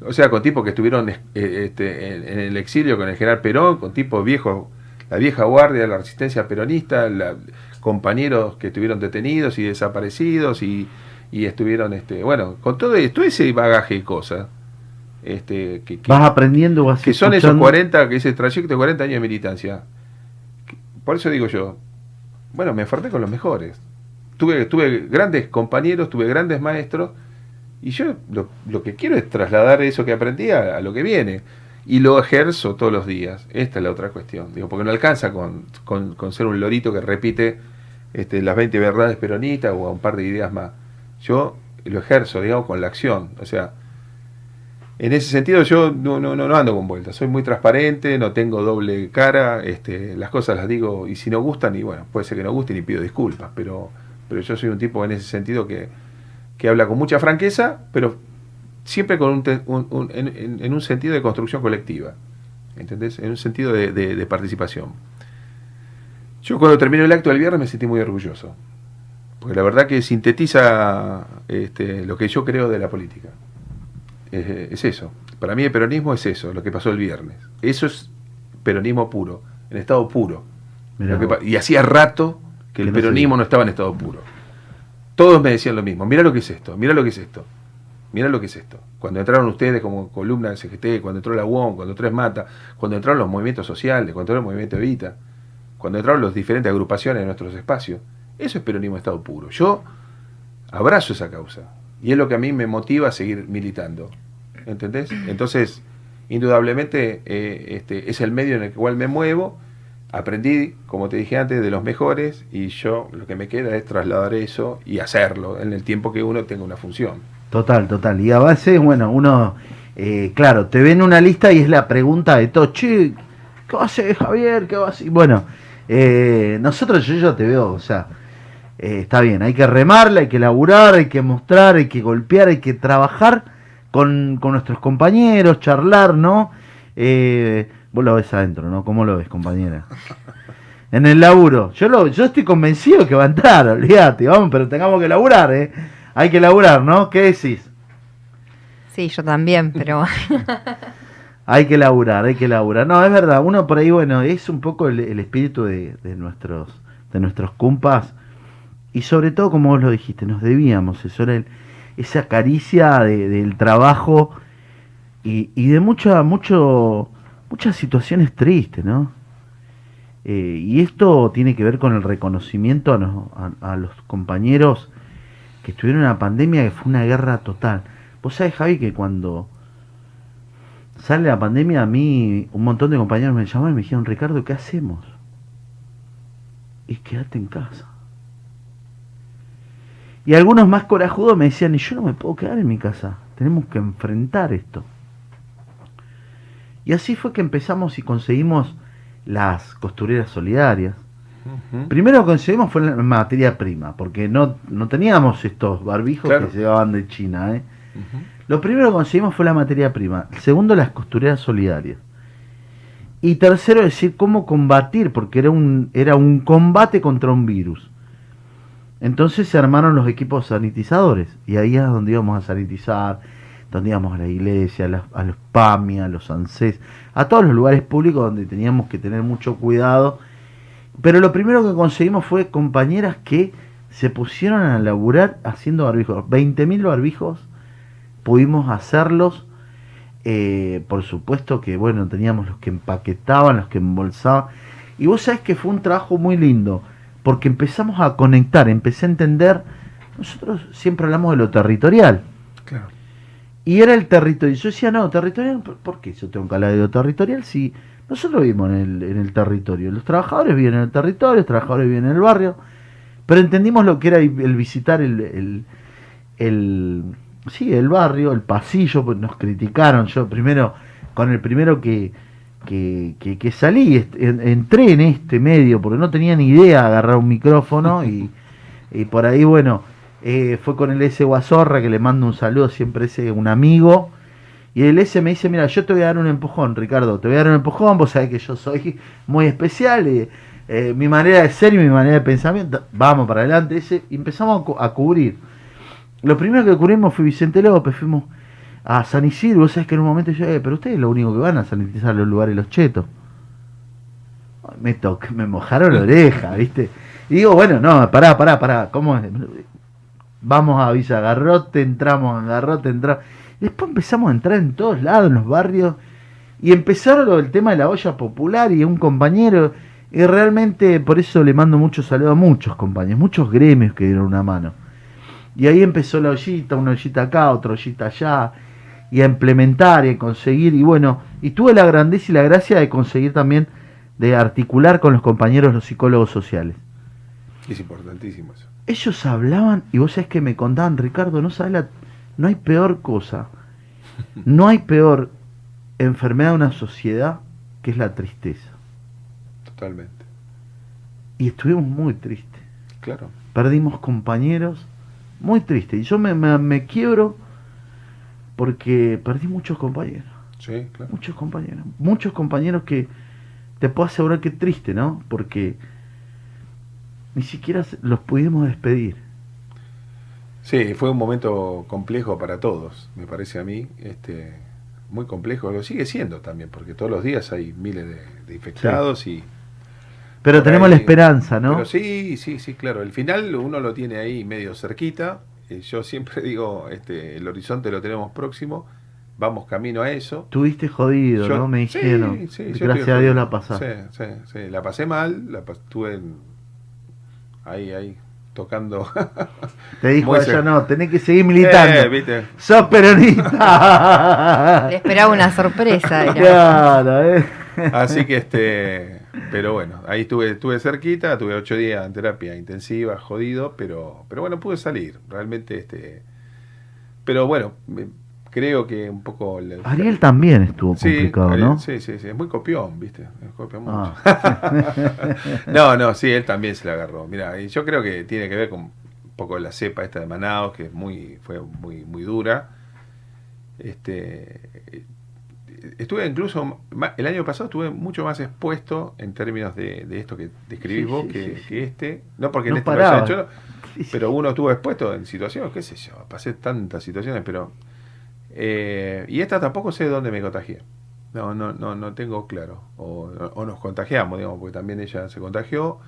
O sea, con tipos que estuvieron eh, este, en, en el exilio con el general Perón, con tipos viejos, la vieja guardia de la resistencia peronista, la- compañeros que estuvieron detenidos y desaparecidos y, y estuvieron, este, bueno, con todo, todo ese bagaje de cosas. Este, que, que- Vas aprendiendo, vas que son esos escuchando. 40, que ese trayecto de 40 años de militancia. Por eso digo yo, bueno, me enfarté con los mejores. Tuve, tuve grandes compañeros, tuve grandes maestros, y yo lo, lo que quiero es trasladar eso que aprendí a, lo que viene. Y lo ejerzo todos los días. Esta es la otra cuestión. Digo, porque no alcanza con, con- ser un lorito que repite este, las 20 verdades peronistas o un par de ideas más. Yo lo ejerzo, digamos, con la acción. O sea, en ese sentido yo no, no, no, no ando con vueltas, soy muy transparente, no tengo doble cara, este, las cosas las digo y si no gustan, y bueno, puede ser que no gusten y pido disculpas, pero, pero yo soy un tipo en ese sentido que, que habla con mucha franqueza, pero siempre con un, te- un- un- en, un sentido de construcción colectiva, ¿entendés? En un sentido de, de- de participación. Yo cuando terminé el acto del viernes me sentí muy orgulloso, porque la verdad que sintetiza este, lo que yo creo de la política es, es eso. Para mí el peronismo es eso, lo que pasó el viernes. Eso es peronismo puro, en estado puro. Que y hacía rato que el no peronismo no estaba en estado puro. Todos me decían lo mismo, mira lo que es esto, mira lo que es esto, mira lo que es esto. Cuando entraron ustedes como columna del CGT, cuando entró la UOM, cuando entró Mata, cuando entraron los movimientos sociales, cuando entró el movimiento Evita, cuando entraron las diferentes agrupaciones en nuestros espacios, eso es peronismo estado puro. Yo abrazo esa causa y es lo que a mí me motiva a seguir militando. ¿Entendés? Entonces, indudablemente eh, este, es el medio en el cual me muevo. Aprendí, como te dije antes, de los mejores y yo lo que me queda es trasladar eso y hacerlo en el tiempo que uno tenga una función. Total, total. Y a base, bueno, uno, eh, claro, te ven una lista y es la pregunta de todo, che, ¿qué va a hacer Javier? ¿Qué va a hacer? Bueno, eh, nosotros, yo, yo te veo, o sea, eh, está bien, hay que remarla, hay que laburar, hay que mostrar, hay que golpear, hay que trabajar con, con nuestros compañeros, charlar, ¿no? Vos lo ves adentro, ¿no? ¿Cómo lo ves, compañera? En el laburo. Yo lo, yo estoy convencido que va a entrar, olvídate, vamos, pero tengamos que laburar, ¿eh? Hay que laburar, ¿no? ¿Qué decís? Sí, yo también, pero Hay que laburar, hay que laburar. No, es verdad, uno por ahí, bueno, es un poco el, el espíritu de, de nuestros de nuestros compas. Y sobre todo, como vos lo dijiste, nos debíamos eso, era el- esa caricia de- del trabajo y, y de mucha, mucho, muchas situaciones tristes, ¿no? Eh, y esto tiene que ver con el reconocimiento a, los compañeros que estuvieron en la pandemia, que fue una guerra total. Vos sabés, Javi, que cuando sale la pandemia, a mí un montón de compañeros me llamaron y me dijeron, Ricardo, ¿qué hacemos? Y quédate en casa. Y algunos más corajudos me decían, y yo no me puedo quedar en mi casa, tenemos que enfrentar esto. Y así fue que empezamos y conseguimos las costureras solidarias. Primero que conseguimos fue la materia prima, porque no, no teníamos estos barbijos Claro. que se llevaban de China. ¿eh? Lo primero que conseguimos fue la materia prima. Segundo, las costureras solidarias. Y tercero, decir cómo combatir, porque era un, era un combate contra un virus. Entonces se armaron los equipos sanitizadores y ahí es donde íbamos a sanitizar. Donde íbamos a la iglesia, a, los PAMI, a los ANSES, a todos los lugares públicos donde teníamos que tener mucho cuidado. Pero lo primero que conseguimos fue compañeras que se pusieron a laburar haciendo barbijos. 20.000 barbijos pudimos hacerlos. Eh, por supuesto que, bueno, teníamos los que empaquetaban, los que embolsaban. Y vos sabés que fue un trabajo muy lindo, porque empezamos a conectar, empecé a entender. Nosotros siempre hablamos de lo territorial. Claro. Y era el territorio. Yo decía, no, territorial, ¿por- ¿por qué yo tengo que hablar territorial si nosotros vivimos en el, en el territorio? Los trabajadores viven en el territorio, los trabajadores viven en el barrio, pero entendimos lo que era el visitar el, el, el- sí, el barrio, el pasillo, pues nos criticaron. Yo primero, con el primero que, que, que- que salí, entré en este medio porque no tenía ni idea de agarrar un micrófono y, y por ahí, bueno, eh, fue con el S Guazorra, que le mando un saludo, siempre ese un amigo. Y el S me dice, mira, yo te voy a dar un empujón, Ricardo, te voy a dar un empujón, vos sabés que yo soy muy especial, eh, mi manera de ser y mi manera de pensamiento, vamos para adelante, ese, y empezamos a, cu- a cubrir. Lo primero que cubrimos fue Vicente López, fuimos a San Isidro, vos sabés que en un momento yo, eh, pero ustedes lo único que van a sanitizar los lugares los chetos. Me me mojaron la oreja, ¿viste? Y digo, bueno, no, pará, pará, pará, ¿cómo es? Vamos a Villa Garrote, entramos en Garrote, entramos. Después empezamos a entrar en todos lados, en los barrios, y empezaron del tema de la olla popular y un compañero, y realmente por eso le mando mucho saludo a muchos compañeros, muchos gremios que dieron una mano. Y ahí empezó la ollita, una ollita acá, otra ollita allá, y a implementar y a conseguir, y bueno, y tuve la grandeza y la gracia de conseguir también de articular con los compañeros los psicólogos sociales. Es importantísimo eso. Ellos hablaban y vos sabés que me contaban, Ricardo, no sabes la, no hay peor cosa, no hay peor enfermedad de una sociedad que es la tristeza. Totalmente. Y estuvimos muy tristes. Claro. Perdimos compañeros muy tristes. Y yo me, me, me quiebro porque perdí muchos compañeros. Sí, claro. Muchos compañeros. Muchos compañeros que te puedo asegurar que triste, ¿no? Porque ni siquiera los pudimos despedir. Sí, fue un momento complejo para todos, me parece a mí. Este, muy complejo, lo sigue siendo también, porque todos los días hay miles de, de infectados y... Pero tenemos ahí- la esperanza, ¿no? Pero sí, sí, sí, claro. El final uno lo tiene ahí medio cerquita. Eh, yo siempre digo, este, el horizonte lo tenemos próximo. Vamos camino a eso. Tuviste jodido, Yo- ¿no? Me dijeron. sí, Gracias a Dios la pasaste. Sí, sí, sí. La pasé mal, la pas- estuve en- ahí, ahí, tocando. Te dijo ella, cerca. no, tenés que seguir militando. Eh, ¿viste? ¡Sos peronista! Le esperaba una sorpresa. era. claro, ¿eh? Así que este, pero bueno, ahí estuve, estuve cerquita, tuve ocho días en terapia intensiva, jodido, pero, pero bueno, pude salir, realmente este, pero bueno, me- creo que un poco el- Ariel también estuvo Sí, complicado, Ariel, ¿no? Sí, sí, sí, es muy copión, ¿viste? Es copia mucho. Ah. no, no, sí, él también se la agarró. Mira, y yo creo que tiene que ver con un poco la cepa esta de Manaus, que es muy, fue muy, muy dura. Este, estuve incluso, el año pasado estuve mucho más expuesto en términos de, de esto que describís Sí, vos sí, que, sí, sí. que este. No porque en No este lo haya paraba. hecho, pero uno estuvo expuesto en situaciones, qué sé yo, pasé tantas situaciones, pero... eh, y esta tampoco sé de dónde me contagié. No, no, no, no tengo claro. O, o nos contagiamos, digamos, porque también ella se contagió.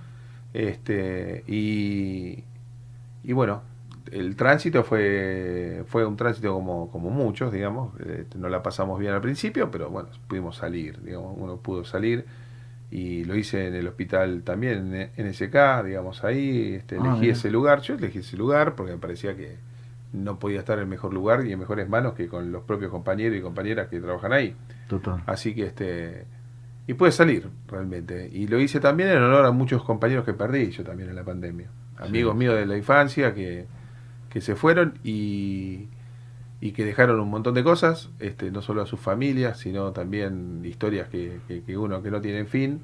Este, y, y bueno, el tránsito fue, fue un tránsito como, como muchos, digamos. Eh, no la pasamos bien al principio, pero bueno, pudimos salir, digamos, uno pudo salir. Y lo hice en el hospital también, en NSK, digamos, ahí. Este, Ah, elegí ese lugar. Yo elegí ese lugar porque me parecía que no podía estar en mejor lugar y en mejores manos que con los propios compañeros y compañeras que trabajan ahí. Total. Así que este y pude salir realmente. Y lo hice también en honor a muchos compañeros que perdí yo también en la pandemia. Amigos míos de la infancia que, que se fueron y, y que dejaron un montón de cosas, este, no solo a sus familias, sino también historias que, que, que uno que no tienen fin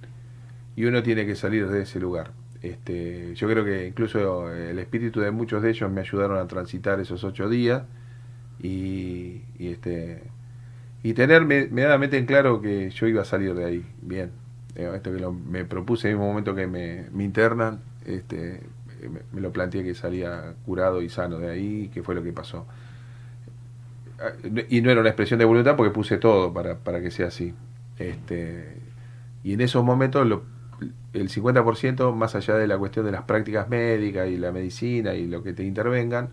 y uno tiene que salir de ese lugar. Este, yo creo que incluso el espíritu de muchos de ellos me ayudaron a transitar esos ocho días y, y este y tener me- medianamente en claro que yo iba a salir de ahí bien. Esto que me propuse en el momento que me, internan, este, me, lo planteé que salía curado y sano de ahí, que fue lo que pasó. y no era una expresión de voluntad porque puse todo para, para que sea así. Este, y en esos momentos lo, el 50%, más allá de la cuestión de las prácticas médicas y la medicina y lo que te intervengan,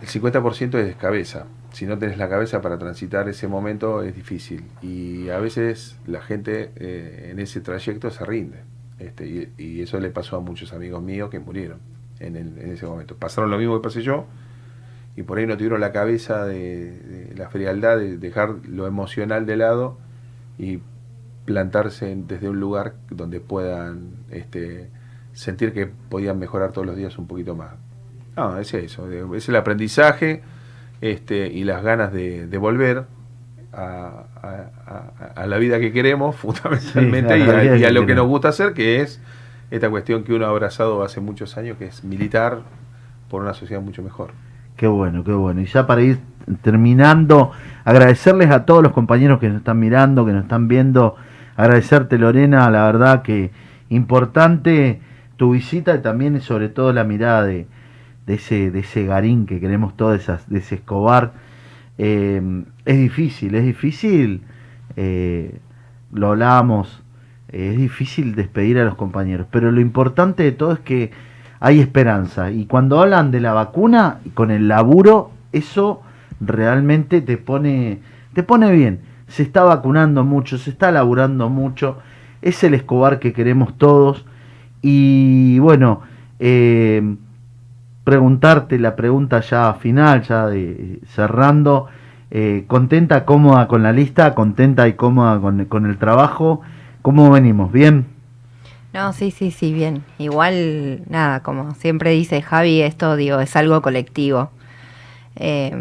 el 50% es cabeza. Si no tenés la cabeza para transitar ese momento es difícil. Y a veces la gente eh, en ese trayecto se rinde. Este, y, eso le pasó a muchos amigos míos que murieron en, ese momento. Pasaron lo mismo que pasé yo y por ahí no tuvieron la cabeza de, de la frialdad de dejar lo emocional de lado y plantarse desde un lugar donde puedan este, sentir que podían mejorar todos los días un poquito más. No, es eso, es el aprendizaje este, y las ganas de, de volver a, a, a, la vida que queremos, fundamentalmente, sí, y, a, y a, lo que nos gusta hacer, que es esta cuestión que uno ha abrazado hace muchos años, que es militar por una sociedad mucho mejor. Qué bueno, qué bueno. Y ya para ir terminando, agradecerles a todos los compañeros que nos están mirando, que nos están viendo agradecerte Lorena, la verdad que importante tu visita y también sobre todo la mirada de, ese, de ese garín que queremos todos, de ese Escobar. Eh, es difícil, es difícil, eh, lo hablábamos, eh, es difícil despedir a los compañeros, pero lo importante de todo es que hay esperanza y cuando hablan de la vacuna con el laburo, eso realmente te pone, te pone bien se está vacunando mucho, se está laburando mucho, es el Escobar que queremos todos. Y bueno, eh, preguntarte la pregunta ya final, ya de, cerrando, eh, contenta, cómoda con la lista, contenta y cómoda con, con el trabajo, ¿cómo venimos? ¿Bien? No, sí, sí, sí, bien. Igual, nada, como siempre dice Javi, esto digo, es algo colectivo. Eh,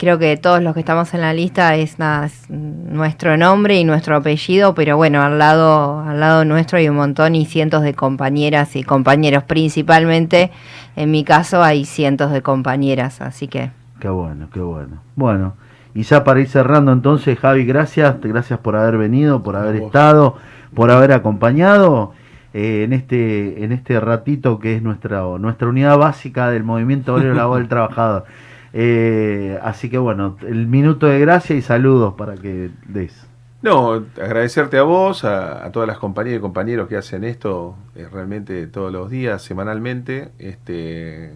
creo que todos los que estamos en la lista es, nada, es nuestro nombre y nuestro apellido, pero bueno, al lado, al lado nuestro hay un montón y cientos de compañeras y compañeros, principalmente en mi caso hay cientos de compañeras, así que... Qué bueno, qué bueno. Bueno, y ya para ir cerrando entonces, Javi, gracias, gracias por haber venido, por haber estado, por haber acompañado. Eh, en este en este ratito que es nuestra nuestra unidad básica del movimiento obrero laboral del trabajador eh, así que bueno, el minuto de gracia y saludos para que des. No, agradecerte a vos, a, a todas las compañeras y compañeros que hacen esto eh, realmente todos los días, semanalmente. Este,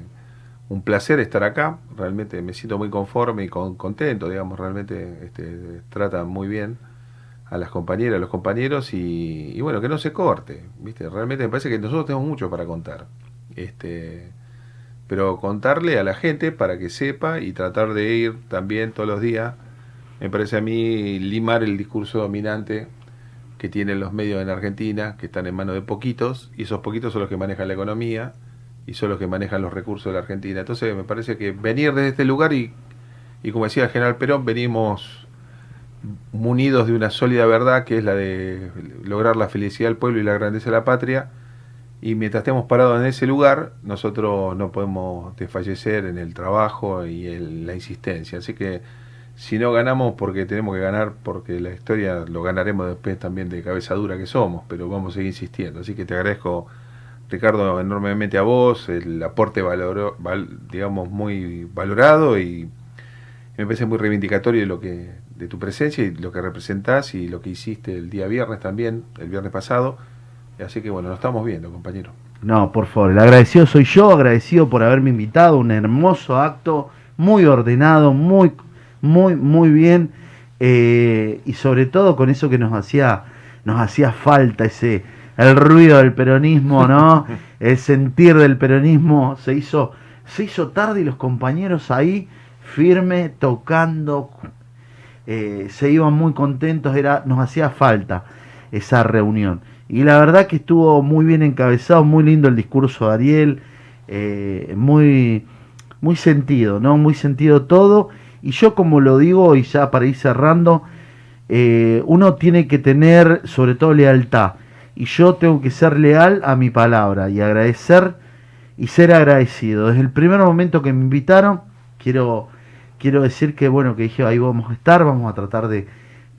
un placer estar acá, realmente me siento muy conforme y con, contento, digamos, realmente este, tratan muy bien a las compañeras, a los compañeros y, y, bueno, que no se corte, ¿viste? Realmente me parece que nosotros tenemos mucho para contar. Este, pero contarle a la gente para que sepa y tratar de ir también todos los días, me parece a mí limar el discurso dominante que tienen los medios en Argentina, que están en manos de poquitos, y esos poquitos son los que manejan la economía y son los que manejan los recursos de la Argentina. Entonces me parece que venir desde este lugar y, y como decía el general Perón, venimos munidos de una sólida verdad que es la de lograr la felicidad del pueblo y la grandeza de la patria, y mientras estemos parados en ese lugar, nosotros no podemos desfallecer en el trabajo y en la insistencia. Así que si no ganamos porque tenemos que ganar, porque la historia lo ganaremos después también de cabeza dura que somos, pero vamos a seguir insistiendo. Así que te agradezco, Ricardo, enormemente a vos, el aporte valor, val, digamos muy valorado y me parece muy reivindicatorio de lo que de tu presencia y lo que representás y lo que hiciste el día viernes también, el viernes pasado Así que bueno, nos estamos viendo, compañero. No, por favor, el agradecido soy yo, agradecido por haberme invitado, un hermoso acto, muy ordenado, muy, muy, muy bien, eh, y sobre todo con eso que nos hacía, nos hacía falta, ese, el ruido del peronismo, ¿no? el sentir del peronismo se hizo, se hizo tarde y los compañeros ahí firme, tocando, eh, se iban muy contentos, era, nos hacía falta esa reunión. Y la verdad que estuvo muy bien encabezado, muy lindo el discurso de Ariel, eh, muy, muy sentido, ¿no? Muy sentido todo. Y yo como lo digo, y ya para ir cerrando, eh, uno tiene que tener sobre todo lealtad. Y yo tengo que ser leal a mi palabra y agradecer y ser agradecido. Desde el primer momento que me invitaron, quiero, quiero decir que bueno, que dije ahí vamos a estar, vamos a tratar de,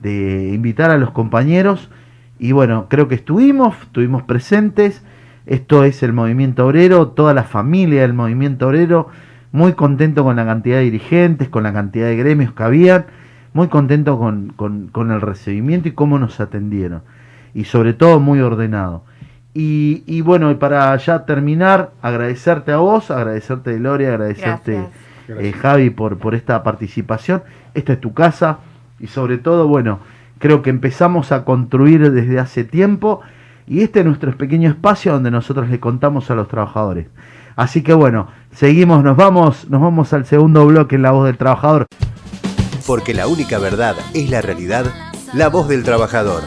de invitar a los compañeros y bueno, creo que estuvimos, estuvimos presentes. Esto es el movimiento obrero, toda la familia del movimiento obrero. muy contento con la cantidad de dirigentes, con la cantidad de gremios que habían, muy contento con, con- con el recibimiento y cómo nos atendieron. Y sobre todo muy ordenado. Y, y bueno, y para ya terminar, agradecerte a vos, agradecerte Gloria, agradecerte eh. Javi por, por esta participación. Esta es tu casa y sobre todo, bueno, creo que empezamos a construir desde hace tiempo y este es nuestro pequeño espacio donde nosotros le contamos a los trabajadores. Así que bueno, seguimos, nos vamos, nos vamos al segundo bloque en La Voz del Trabajador. Porque la única verdad es la realidad, la voz del trabajador.